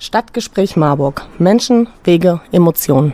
Stadtgespräch Marburg. Menschen, Wege, Emotionen.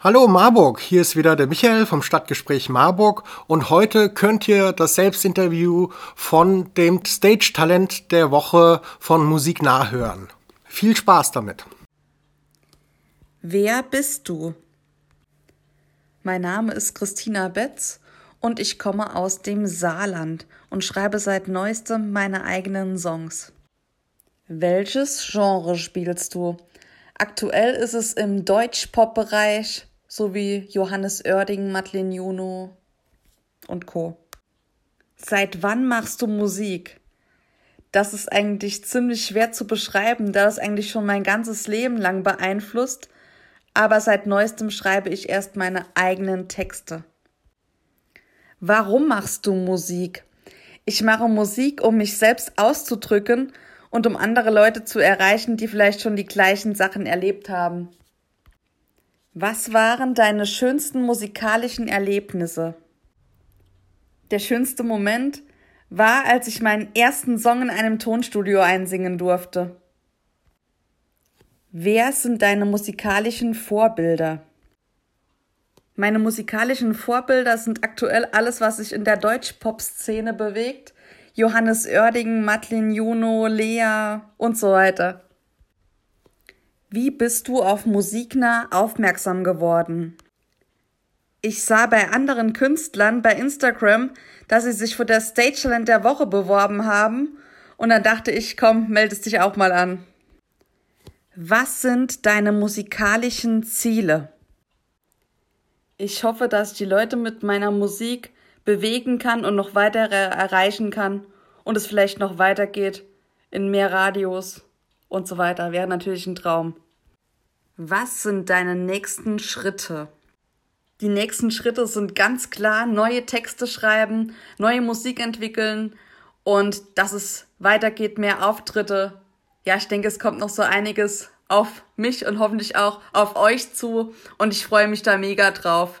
Hallo Marburg, hier ist wieder der Michael vom Stadtgespräch Marburg und heute könnt ihr das Selbstinterview von dem Stage-Talent der Woche von Musik nachhören. Viel Spaß damit. Wer bist du? Mein Name ist Christina Betz und ich komme aus dem Saarland und schreibe seit neuestem meine eigenen Songs. Welches Genre spielst du? Aktuell ist es im Deutsch-Pop-Bereich, so wie Johannes Oerding, Madeleine Juno und Co. Seit wann machst du Musik? Das ist eigentlich ziemlich schwer zu beschreiben, da das eigentlich schon mein ganzes Leben lang beeinflusst, aber seit neuestem schreibe ich erst meine eigenen Texte. Warum machst du Musik? Ich mache Musik, um mich selbst auszudrücken und um andere Leute zu erreichen, die vielleicht schon die gleichen Sachen erlebt haben. Was waren deine schönsten musikalischen Erlebnisse? Der schönste Moment war, als ich meinen ersten Song in einem Tonstudio einsingen durfte. Wer sind deine musikalischen Vorbilder? Meine musikalischen Vorbilder sind aktuell alles, was sich in der Deutsch-Pop-Szene bewegt Johannes Oerding, Madeleine Juno, Lea und so weiter. Wie bist du auf Musiknah aufmerksam geworden? Ich sah bei anderen Künstlern bei Instagram, dass sie sich für das Stage Talent der Woche beworben haben und dann dachte ich, komm, meldest dich auch mal an. Was sind deine musikalischen Ziele? Ich hoffe, dass die Leute mit meiner Musik bewegen kann und noch weiter erreichen kann und es vielleicht noch weitergeht in mehr Radios und so weiter. Wäre natürlich ein Traum. Was sind deine nächsten Schritte? Die nächsten Schritte sind ganz klar neue Texte schreiben, neue Musik entwickeln und dass es weitergeht, mehr Auftritte. Ja, ich denke, es kommt noch so einiges auf mich und hoffentlich auch auf euch zu und ich freue mich da mega drauf.